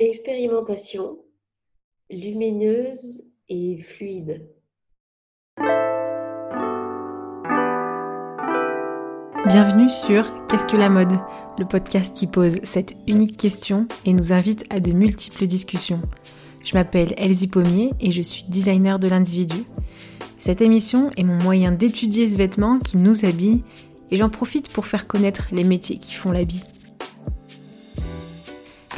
Expérimentation lumineuse et fluide. Bienvenue sur Qu'est-ce que la mode? Le podcast qui pose cette unique question et nous invite à de multiples discussions. Je m'appelle Elsie Pommier et je suis designer de l'individu. Cette émission est mon moyen d'étudier ce vêtement qui nous habille et j'en profite pour faire connaître les métiers qui font l'habit.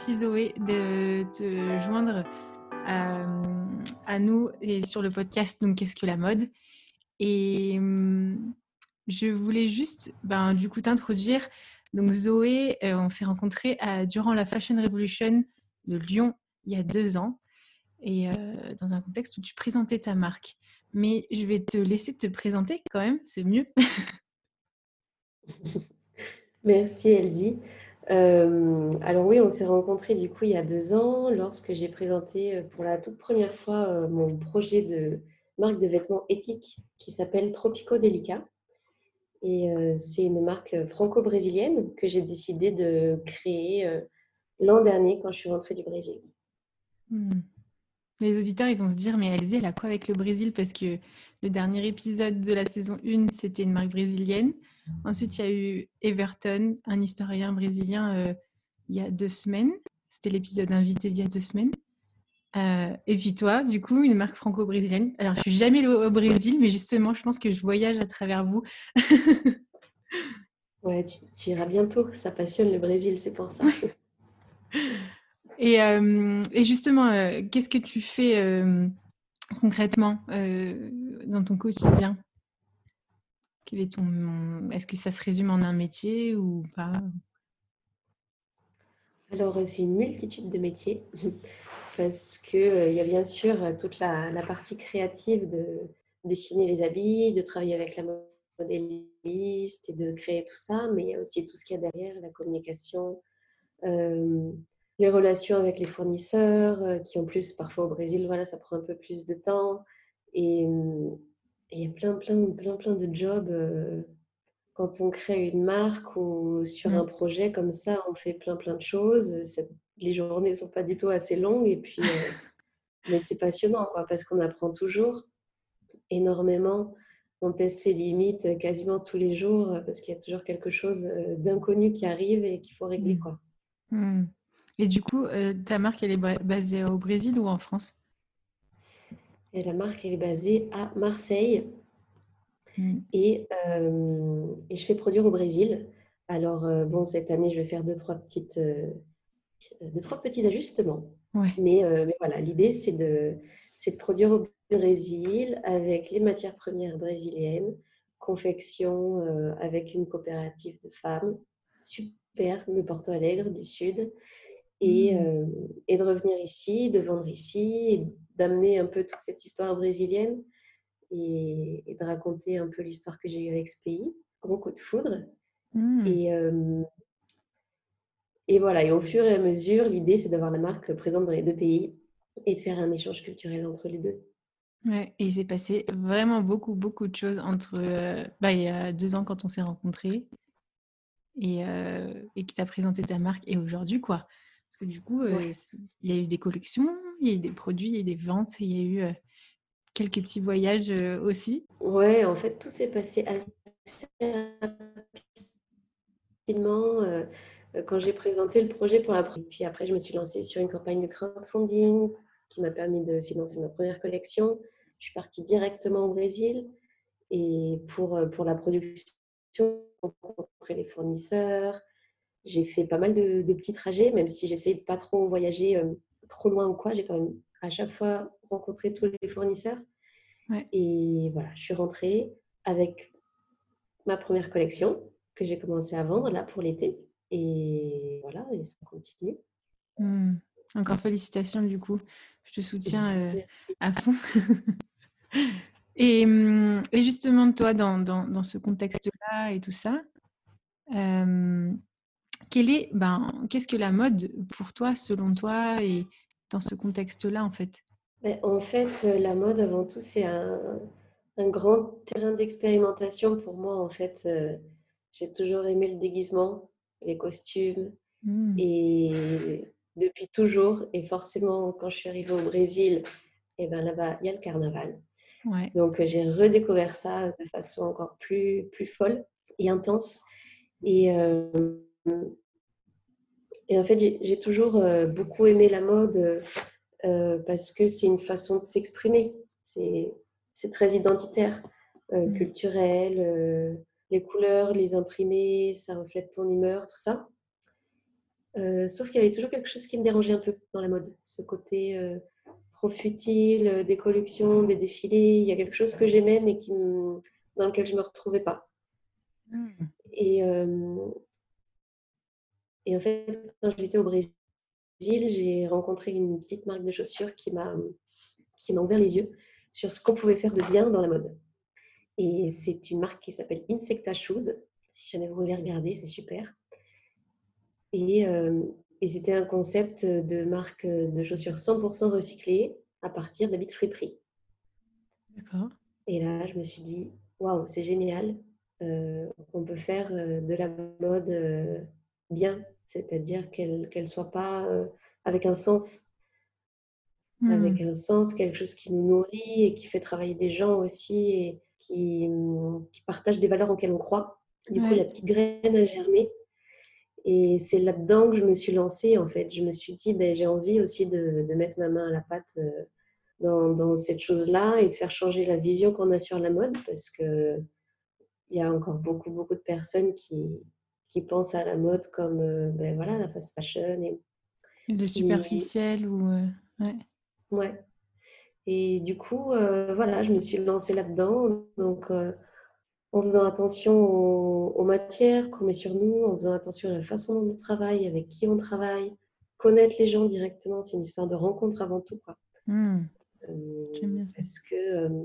Merci Zoé de te joindre euh, à, nous et sur le podcast Donc Qu'est-ce que la mode? Et hum, je voulais juste ben, du coup t'introduire. Donc Zoé, euh, on s'est rencontrés durant la Fashion Revolution de Lyon il y a deux ans et euh, dans un contexte où tu présentais ta marque. Mais je vais te laisser te présenter quand même, c'est mieux. Merci Elsie. Euh, alors oui, on s'est rencontrés du coup il y a deux ans lorsque j'ai présenté euh, pour la toute première fois euh, mon projet de marque de vêtements éthique qui s'appelle Tropico Delica. Et c'est une marque franco-brésilienne que j'ai décidé de créer l'an dernier quand je suis rentrée du Brésil. Hmm. Les auditeurs, ils vont se dire, mais Elsie, elle a quoi avec le Brésil? Parce que le dernier épisode de la saison 1, c'était une marque brésilienne. Ensuite, il y a eu Everton, un historien brésilien, euh, il y a deux semaines. C'était l'épisode invité d'il y a deux semaines. Euh, et puis toi, du coup, une marque franco-brésilienne. Alors, je suis jamais au, Brésil, mais justement, je pense que je voyage à travers vous. ouais, tu, iras bientôt. Ça passionne le Brésil, c'est pour ça. Et, euh, et, justement, qu'est-ce que tu fais concrètement dans ton quotidien? Est ton... Est-ce que ça se résume en un métier ou pas? Alors, c'est une multitude de métiers parce euh, il y a bien sûr toute la, partie créative de dessiner les habits, de travailler avec la modéliste et de créer tout ça, mais il y a aussi tout ce qu'il y a derrière, la communication, euh, les relations avec les fournisseurs, euh, qui en plus, parfois au Brésil, voilà, ça prend un peu plus de temps. Et, il y a plein, plein, plein, plein de jobs. Euh, quand on crée une marque ou sur un mmh. projet comme ça, on fait plein, plein de choses. Les journées ne sont pas du tout assez longues. Et puis, euh, mais c'est passionnant, quoi, parce qu'on apprend toujours énormément. On teste ses limites quasiment tous les jours parce qu'il y a toujours quelque chose d'inconnu qui arrive et qu'il faut régler, mmh. quoi. Mmh. Et du coup, ta marque, elle est basée au Brésil ou en France? Et la marque, elle est basée à Marseille. Mm. Et, euh, et, je fais produire au Brésil. Alors, euh, bon, cette année, je vais faire deux, trois, petites, euh, deux, trois petits ajustements. Mais, mais, voilà, l'idée, c'est de, de produire au Brésil avec les matières premières brésiliennes, confection avec une coopérative de femmes super de Porto Alegre, du Sud. Et, mm. et, de revenir ici, de vendre ici, d'amener un peu toute cette histoire brésilienne et, de raconter un peu l'histoire que j'ai eue avec ce pays. Gros coup de foudre. Mmh. Et, euh, et voilà, et au fur et à mesure, l'idée, c'est d'avoir la marque présente dans les deux pays et de faire un échange culturel entre les deux. Ouais, et il s'est passé vraiment beaucoup, beaucoup de choses entre euh, bah, il y a deux ans quand on s'est rencontrés et, euh, et qui t'a présenté ta marque et aujourd'hui, quoi. Parce que du coup, il y a eu des collections, il y a eu des produits, il y a eu des ventes, il y a eu quelques petits voyages aussi. Ouais, en fait, tout s'est passé assez rapidement quand j'ai présenté le projet pour la première. Puis après, je me suis lancée sur une campagne de crowdfunding qui m'a permis de financer ma première collection. Je suis partie directement au Brésil et pour, pour la production, rencontrer les fournisseurs. J'ai fait pas mal de, de petits trajets, même si j'essayais de pas trop voyager trop loin ou quoi, j'ai quand même à chaque fois rencontré tous les fournisseurs. Et voilà, je suis rentrée avec ma première collection que j'ai commencé à vendre là pour l'été. Et voilà, et ça continue. Mmh. Encore félicitations du coup. Je te soutiens euh, à fond. et, mmh, et, justement, toi, dans, dans, dans ce contexte-là et tout ça, euh, est, ben, qu'est-ce que la mode pour toi, selon toi, et dans ce contexte-là, en fait? Ben, En fait, euh, la mode, avant tout, c'est un, un, grand terrain d'expérimentation pour moi. En fait, j'ai toujours aimé le déguisement, les costumes, mmh. et depuis toujours. Et forcément, quand je suis arrivée au Brésil, et eh ben là-bas, il y a le carnaval. Donc, euh, j'ai redécouvert ça de façon encore plus, plus folle et intense. Et, euh, et en fait, j'ai toujours euh, beaucoup aimé la mode parce que c'est une façon de s'exprimer. C'est très identitaire, mmh. culturel. les couleurs, les imprimés, ça reflète ton humeur, tout ça. Euh, sauf qu'il y avait toujours quelque chose qui me dérangeait un peu dans la mode. Ce côté euh, trop futile, euh, des collections, des défilés. Il y a quelque chose que j'aimais mais qui dans lequel je ne me retrouvais pas. Hmm. Et, et en fait, quand j'étais au Brésil, j'ai rencontré une petite marque de chaussures qui m'a qui m'a ouvert les yeux sur ce qu'on pouvait faire de bien dans la mode. Et c'est une marque qui s'appelle Insecta Shoes. Si jamais vous voulez regarder, c'est super. Euh, et, c'était un concept de marque de chaussures 100% recyclées à partir d'habits friperies. D'accord. Et là, je me suis dit, waouh, c'est génial. Euh, on peut faire euh, de la mode bien, c'est-à-dire qu'elle ne soit pas avec un sens. Hmm. Avec un sens, quelque chose qui nous nourrit et qui fait travailler des gens aussi et qui, qui partagent des valeurs auxquelles on croit. Du coup, la petite graine a germé et c'est là-dedans que je me suis lancée, en fait. Je me suis dit, ben, j'ai envie aussi de, de, mettre ma main à la pâte euh, dans, dans, cette chose-là et de faire changer la vision qu'on a sur la mode parce qu'il y a encore beaucoup, beaucoup de personnes qui, qui pensent à la mode comme euh, ben, voilà, la fast fashion. Et, le superficiel ou... Euh, ouais. ouais. Et du coup, voilà, je me suis lancée là-dedans. Donc, en faisant attention aux, matières qu'on met sur nous, en faisant attention à la façon dont on travaille, avec qui on travaille, connaître les gens directement, c'est une histoire de rencontre avant tout. Quoi. Mmh. Euh, parce que, euh,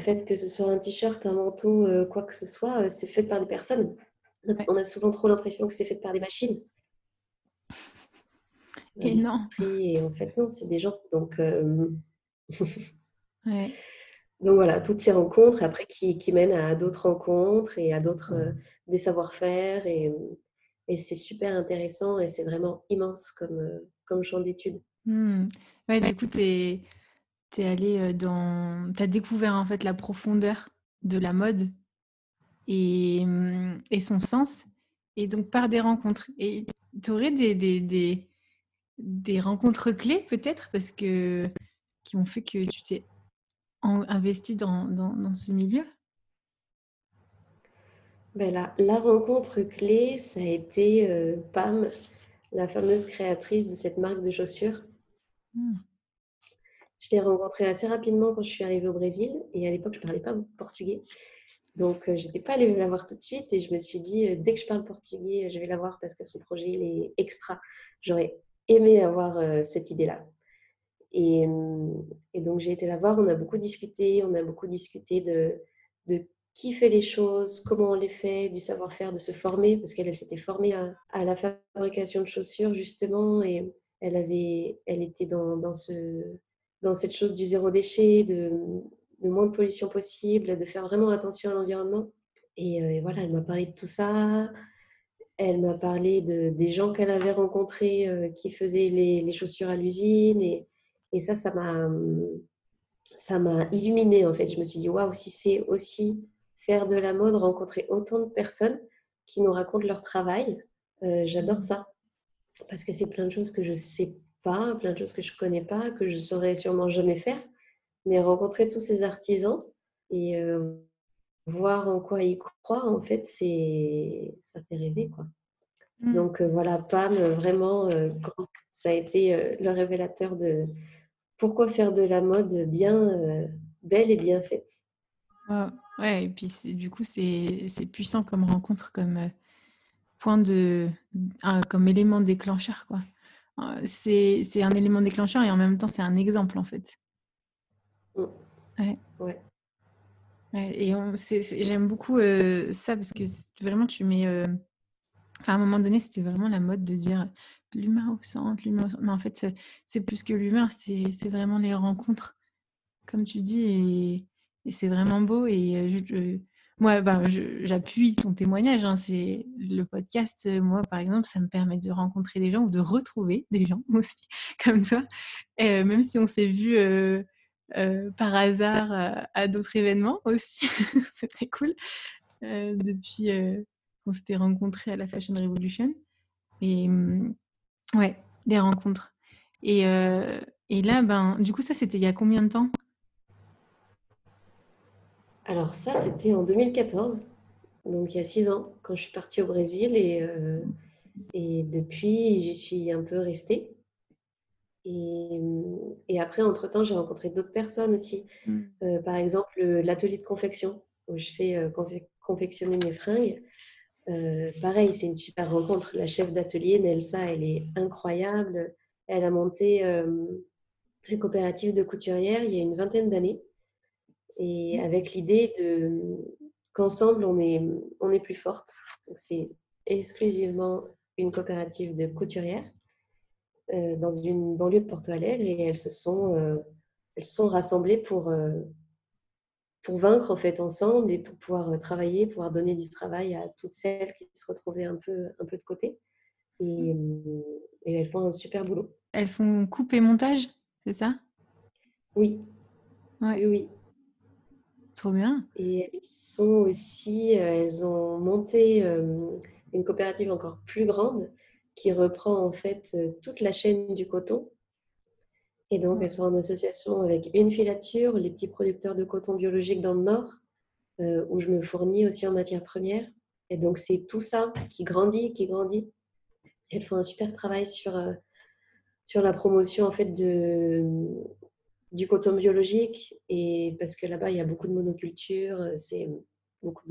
fait, que ce soit un t-shirt, un manteau, euh, quoi que ce soit, c'est fait par des personnes. On a souvent trop l'impression que c'est fait par des machines. Et non. Et en fait, non, c'est des gens. Donc, ouais. Donc voilà, toutes ces rencontres, après qui, qui mènent à d'autres rencontres et à d'autres euh, des savoir-faire. Et, et c'est super intéressant et c'est vraiment immense comme, euh, comme champ d'études. Mmh. Ouais, du coup, tu es, es, allé dans. Tu as découvert en fait la profondeur de la mode et, mmh, et son sens. Et donc par des rencontres. Et tu aurais des, des, des, des rencontres clés peut-être parce que qui ont fait que tu t'es investi dans, dans, ce milieu? Ben la, la, rencontre clé, ça a été euh, Pam, la fameuse créatrice de cette marque de chaussures. Hmm. Je l'ai rencontrée assez rapidement quand je suis arrivée au Brésil et à l'époque, je ne parlais pas portugais. Donc, euh, je n'étais pas allée la voir tout de suite et je me suis dit, euh, dès que je parle portugais, je vais la voir parce que son projet, il est extra. J'aurais aimé avoir cette idée-là. Et, donc, j'ai été la voir, on a beaucoup discuté, on a beaucoup discuté de, qui fait les choses, comment on les fait, du savoir-faire, de se former, parce qu'elle s'était formée à, à, la fabrication de chaussures, justement, et elle, avait, elle était dans, dans, ce, dans cette chose du zéro déchet, de, moins de pollution possible, de faire vraiment attention à l'environnement. Et, euh, voilà, elle m'a parlé de tout ça. Elle m'a parlé de, des gens qu'elle avait rencontrés euh, qui faisaient les, chaussures à l'usine. Et, ça, ça m'a, ça illuminée en fait. Je me suis dit, waouh, si c'est aussi faire de la mode, rencontrer autant de personnes qui nous racontent leur travail, euh, j'adore ça. Parce que c'est plein de choses que je ne sais pas, plein de choses que je ne connais pas, que je ne saurais sûrement jamais faire. Mais rencontrer tous ces artisans et euh, voir en quoi ils croient, en fait, c'est ça fait rêver. quoi. Mmh. Donc euh, voilà, Pam, vraiment, ça a été le révélateur de, pourquoi faire de la mode bien euh, belle et bien faite Ouais, et puis du coup, c'est puissant comme rencontre, comme, euh, point de, comme élément déclencheur, quoi. C'est, c'est un élément déclencheur et en même temps, c'est un exemple, en fait. Mm. Ouais. ouais. Et j'aime beaucoup ça parce que vraiment, tu mets. Enfin, à un moment donné, c'était vraiment la mode de dire l'humain au centre, l'humain Mais en fait, c'est plus que l'humain, c'est vraiment les rencontres, comme tu dis, et, c'est vraiment beau. Et moi, ben, j'appuie ton témoignage. Hein, c'est le podcast. Moi, par exemple, ça me permet de rencontrer des gens ou de retrouver des gens aussi, comme toi, même si on s'est vu euh, par hasard à, d'autres événements aussi. C'était cool. Euh, depuis euh, qu'on s'était rencontrés à la Fashion Revolution. Et mm, ouais, des rencontres. Et, et là, ben, du coup, ça, c'était il y a combien de temps? Alors ça, c'était en 2014, donc il y a six ans, quand je suis partie au Brésil. Et, et depuis, j'y suis un peu restée. Et, après, entre-temps, j'ai rencontré d'autres personnes aussi. Mm. Euh, par exemple, l'atelier de confection, où je fais euh, confectionner mes fringues. Euh, pareil, c'est une super rencontre. La chef d'atelier, Nelsa, elle est incroyable. Elle a monté les coopératives de couturières il y a une vingtaine d'années. Et mm. avec l'idée de qu'ensemble, on est, on est plus forte. C'est exclusivement une coopérative de couturières. Euh, dans une banlieue de Porto Alegre et elles se sont, euh, elles se sont rassemblées pour, euh, pour vaincre en fait ensemble et pour pouvoir travailler, pouvoir donner du travail à toutes celles qui se retrouvaient un peu, un peu de côté. Et, mmh. et elles font un super boulot. Elles font coupe et montage, c'est ça? Oui. Oui, oui. Trop bien. Et elles sont aussi, elles ont monté une coopérative encore plus grande qui reprend en fait euh, toute la chaîne du coton. Et donc, elles sont en association avec une filature, les petits producteurs de coton biologique dans le Nord, euh, où je me fournis aussi en matière première. Et donc, c'est tout ça qui grandit, qui grandit. Elles font un super travail sur, euh, sur la promotion en fait de, du coton biologique. Et parce que là-bas, il y a beaucoup de monoculture, c'est beaucoup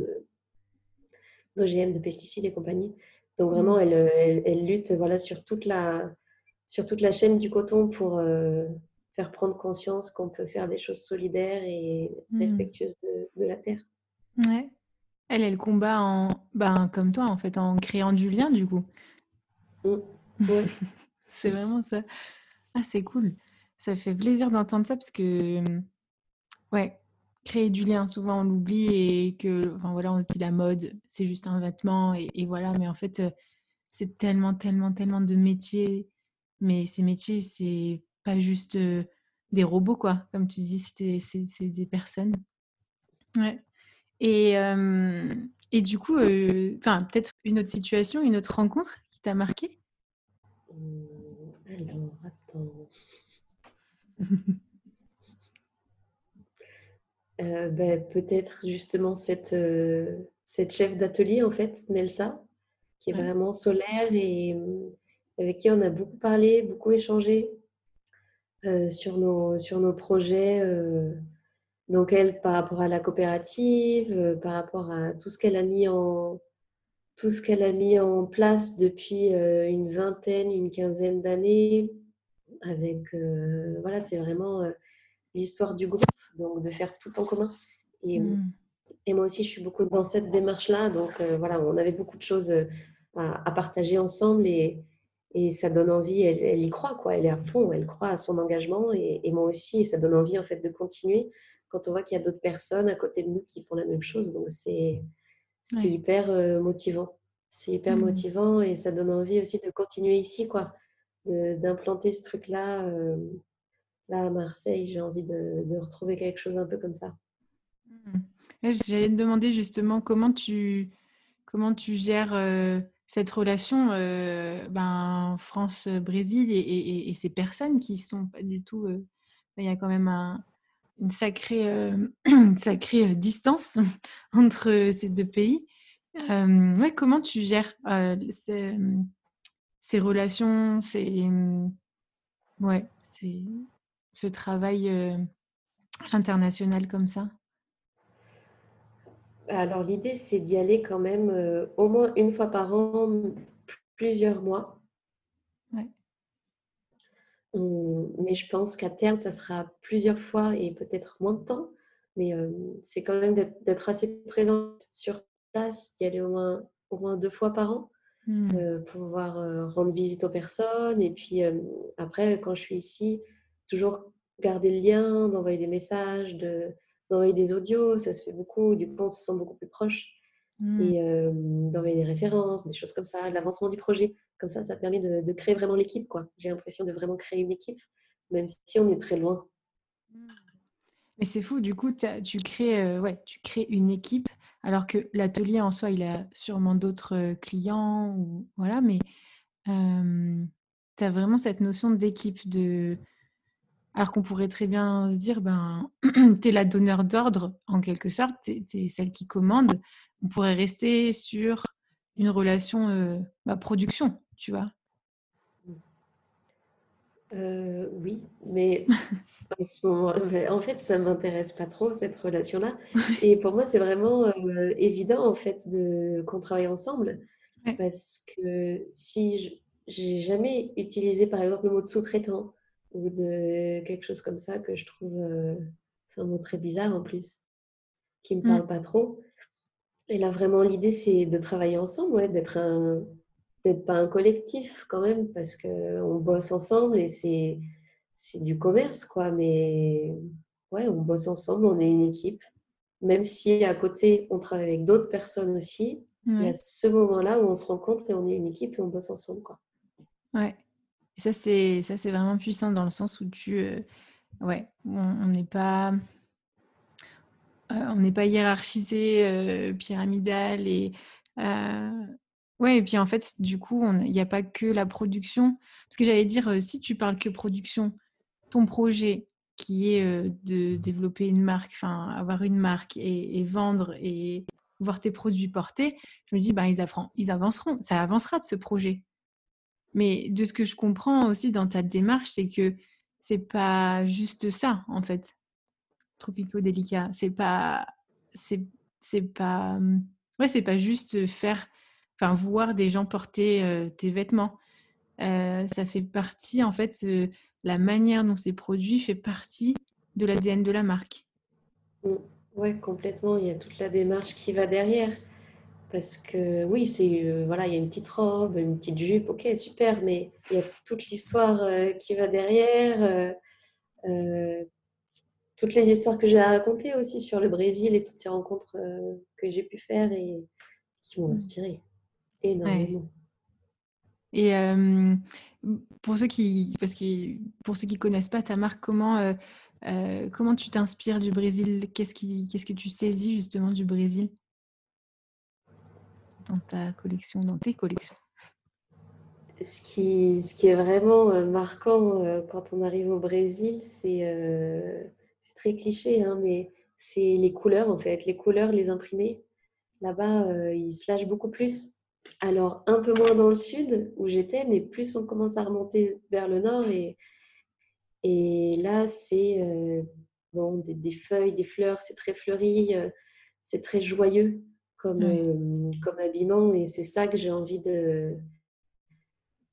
d'OGM, de pesticides et compagnie. Donc vraiment, mm. elle, elle, lutte voilà, sur, toute la, sur toute la chaîne du coton pour euh, faire prendre conscience qu'on peut faire des choses solidaires et mm. respectueuses de, de, la terre. Ouais. Elle, elle combat en, ben, comme toi, en fait, en créant du lien, du coup. Mm. Ouais. c'est vraiment ça. Ah, c'est cool. Ça fait plaisir d'entendre ça parce que, ouais, créer du lien. Souvent, on l'oublie et que, enfin voilà, on se dit la mode, c'est juste un vêtement et, voilà. Mais en fait, c'est tellement, tellement, tellement de métiers. Mais ces métiers, c'est pas juste des robots, quoi. Comme tu dis, c'est des personnes. Ouais. Et, et du coup, peut-être une autre situation, une autre rencontre qui t'a marqué mmh, Alors, attends. Euh, ben, peut-être justement cette, euh, cette chef d'atelier, en fait, Nelsa, qui est vraiment solaire et euh, avec qui on a beaucoup parlé, beaucoup échangé sur, nos, sur nos projets. donc, elle, par rapport à la coopérative, par rapport à tout ce qu'elle a mis en, tout ce qu'elle a mis en place depuis une vingtaine, une quinzaine d'années. Avec, voilà, c'est vraiment l'histoire du groupe, donc de faire tout en commun. Et, hmm. et moi aussi, je suis beaucoup dans cette démarche-là. Donc euh, voilà, on avait beaucoup de choses euh, à, partager ensemble et, et, ça donne envie. Elle, y croit, quoi. Elle est à fond, elle croit à son engagement et, moi aussi. Et ça donne envie en fait de continuer quand on voit qu'il y a d'autres personnes à côté de nous qui font la même chose. Donc c'est c'est hyper euh, motivant. C'est hyper hmm. motivant et ça donne envie aussi de continuer ici, quoi, d'implanter ce truc-là là à Marseille, j'ai envie de, retrouver quelque chose un peu comme ça. Mmh. J'allais te demander justement comment tu, comment tu gères euh, cette relation euh, ben, France-Brésil et, ces personnes qui sont pas du tout. Euh, il y a quand même une sacrée, sacrée distance entre ces deux pays. ouais, comment tu gères ces, ces, relations ces, ouais, c'est ce travail euh, international comme ça? Alors l'idée, c'est d'y aller quand même au moins une fois par an, plusieurs mois. mais je pense qu'à terme, ça sera plusieurs fois et peut-être moins de temps. Mais c'est quand même d'être assez présente sur place, d'y aller au moins, au moins deux fois par an mmh. pour pouvoir rendre visite aux personnes. Et puis après, quand je suis ici, toujours garder le lien, d'envoyer des messages, d'envoyer des audios, ça se fait beaucoup. Du coup, on se sent beaucoup plus proche. Mmh. Et d'envoyer des références, des choses comme ça, l'avancement du projet. Comme ça, ça permet de, créer vraiment l'équipe. J'ai l'impression de vraiment créer une équipe, même si on est très loin. Mmh. Mais c'est fou, du coup, tu crées, ouais, tu crées une équipe, alors que l'atelier en soi, il a sûrement d'autres clients, ou, voilà, mais tu as vraiment cette notion d'équipe, de, alors qu'on pourrait très bien se dire, ben, tu es la donneur d'ordre, en quelque sorte, tu es, celle qui commande. On pourrait rester sur une relation bah, production, tu vois? Euh, oui, mais en fait, ça ne m'intéresse pas trop, cette relation-là. Et pour moi, c'est vraiment euh, évident, en fait, de, qu'on travaille ensemble. Parce que si j'ai jamais utilisé, par exemple, le mot de sous-traitant, ou de quelque chose comme ça que je trouve, euh, c'est un mot très bizarre en plus, qui me mmh. parle pas trop. Et là, vraiment, l'idée, c'est de travailler ensemble, ouais, d'être un, d'être pas un collectif quand même, parce qu'on bosse ensemble et c'est, c'est du commerce, quoi. Mais ouais, on bosse ensemble, on est une équipe. Même si à côté, on travaille avec d'autres personnes aussi, il y a ce moment-là où on se rencontre et on est une équipe et on bosse ensemble, quoi. Ouais, ça, c'est ça, c'est vraiment puissant dans le sens où tu, euh, ouais, on n'est pas, euh, on n'est pas hiérarchisé, euh, pyramidal et ouais. Et puis en fait, du coup, il n'y a pas que la production. Parce que j'allais dire, si tu parles que production, ton projet qui est de développer une marque, enfin avoir une marque et, vendre et voir tes produits portés, je me dis, bah, ils, ils avanceront, ça avancera de ce projet. Mais de ce que je comprends aussi dans ta démarche, c'est que c'est pas juste ça, en fait. Tropico-délicat. C'est pas. C'est, pas. Ouais, c'est pas juste faire. Enfin, voir des gens porter tes vêtements. ça fait partie, en fait, la manière dont c'est produit fait partie de l'ADN de la marque. Mmh. Oui, complètement. Il y a toute la démarche qui va derrière. Parce que oui, c'est euh, voilà, il y a une petite robe, une petite jupe, ok, super, mais il y a toute l'histoire euh, qui va derrière, euh, toutes les histoires que j'ai à raconter aussi sur le Brésil et toutes ces rencontres que j'ai pu faire et qui m'ont mmh. Énormément. Et pour ceux qui, parce que pour ceux qui connaissent pas ta marque, comment comment tu t'inspires du Brésil? Qu'est-ce qui, qu'est-ce que tu saisis justement du Brésil? Dans ta collection, dans tes collections ce qui, ce qui est vraiment marquant quand on arrive au Brésil, c'est très cliché, hein, mais c'est les couleurs en fait, les couleurs, les imprimés. Là-bas, ils se lâchent beaucoup plus. Alors, un peu moins dans le sud où j'étais, mais plus on commence à remonter vers le nord. Et, et là, c'est bon, des, des, feuilles, des fleurs, c'est très fleuri, c'est très joyeux comme, euh, comme habillement. Et c'est ça que j'ai envie de,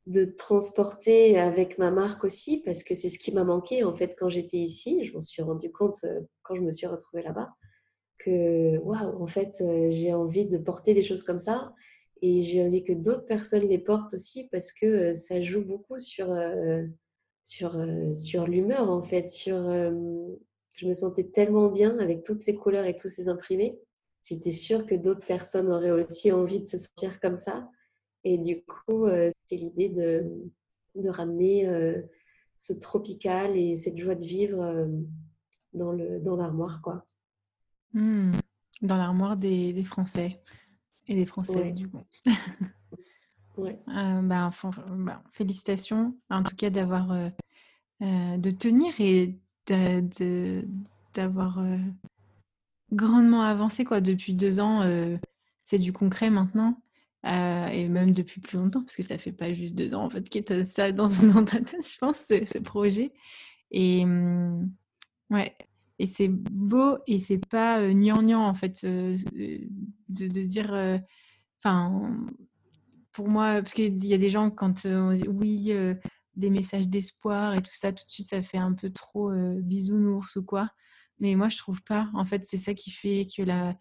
de transporter avec ma marque aussi, parce que c'est ce qui m'a manqué en fait quand j'étais ici. Je m'en suis rendu compte euh, quand je me suis retrouvée là-bas que waouh, en fait, euh, j'ai envie de porter des choses comme ça. Et j'ai envie que d'autres personnes les portent aussi parce que ça joue beaucoup sur, sur, sur l'humeur en fait. Sur, je me sentais tellement bien avec toutes ces couleurs et tous ces imprimés j'étais sûre que d'autres personnes auraient aussi envie de se sentir comme ça. Et du coup, euh, c'est l'idée de, de, ramener euh, ce tropical et cette joie de vivre euh, dans, l'armoire. quoi. Hmm. dans l'armoire des, des, Français et des Français, du coup. ouais. bah, bah, félicitations, en tout cas, d'avoir de tenir et d'avoir grandement avancé quoi. Depuis deux ans, euh, c'est du concret maintenant. Euh, et même depuis plus longtemps, parce que ça fait pas juste deux ans en fait que ça dans, dans ta tête, je pense, ce, projet. Et mmh, ouais, et c'est beau et c'est pas euh, gnangnan en fait euh, de, de, dire. Enfin, pour moi, parce qu'il y a des gens quand on dit oui, des messages d'espoir et tout ça, tout de suite ça fait un peu trop bisounours ou quoi. Mais moi je trouve pas. En fait, c'est ça qui fait que la,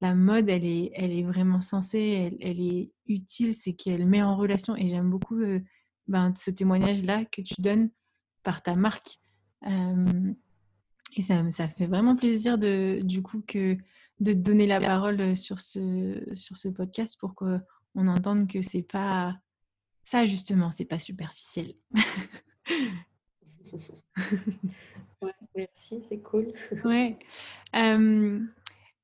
la mode, elle est, elle est vraiment censée, elle, est utile, c'est qu'elle met en relation. Et j'aime beaucoup ben, ce témoignage-là que tu donnes par ta marque. Et ça, ça fait vraiment plaisir de, du coup que, de te donner la parole sur ce, sur ce podcast pour qu'on entende que c'est pas ça justement, c'est pas superficiel. ouais, merci, c'est cool. ouais.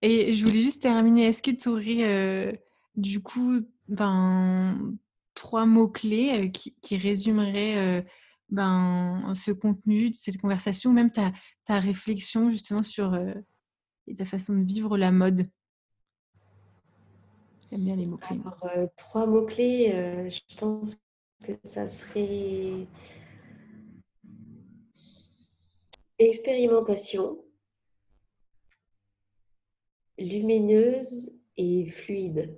et je voulais juste terminer. Est-ce que tu aurais du coup ben, trois mots-clés qui, qui, résumeraient ben, ce contenu, cette conversation, même ta, ta réflexion justement sur ta façon de vivre la mode J'aime bien les mots-clés. Alors, trois mots-clés, je pense que ça serait expérimentation, lumineuse et fluide.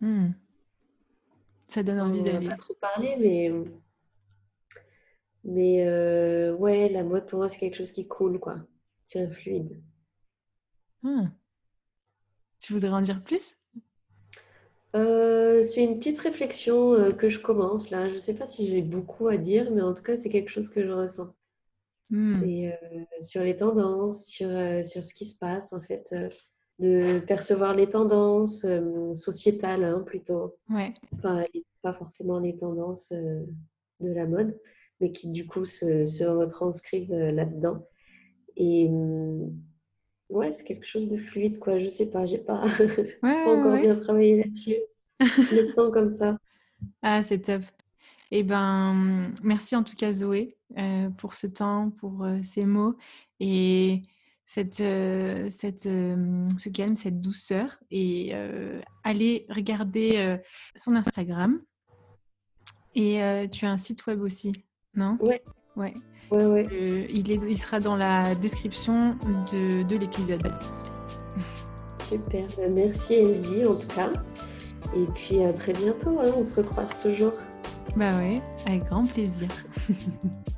Hmm. Ça donne envie d'aller. pas trop parler, mais mais euh, ouais, la mode pour moi c'est quelque chose qui coule quoi. C'est un fluide. Hmm. Tu voudrais en dire plus? Euh, c'est une petite réflexion euh, que je commence là. Je ne sais pas si j'ai beaucoup à dire, mais en tout cas, c'est quelque chose que je ressens. Hmm. Et, sur les tendances, sur, sur ce qui se passe, en fait, de percevoir les tendances sociétales hein, plutôt. Ouais. pas forcément les tendances de la mode, mais qui du coup se, se retranscrivent là-dedans. Et hum, ouais, c'est quelque chose de fluide, quoi. Je sais pas, j'ai pas, encore bien travaillé là-dessus. Je le sens comme ça. Ah, c'est top. Eh ben, merci en tout cas Zoé euh, pour ce temps, pour euh, ces mots et cette, euh, cette, ce calme, cette douceur. Et allez regarder son Instagram. Et tu as un site web aussi, non? Ouais. Ouais. Ouais, ouais. Euh, il, est, il sera dans la description de, de l'épisode. Super, bah, merci Elsie en tout cas. Et puis à très bientôt, hein. on se recroise toujours. Bah ouais, avec grand plaisir.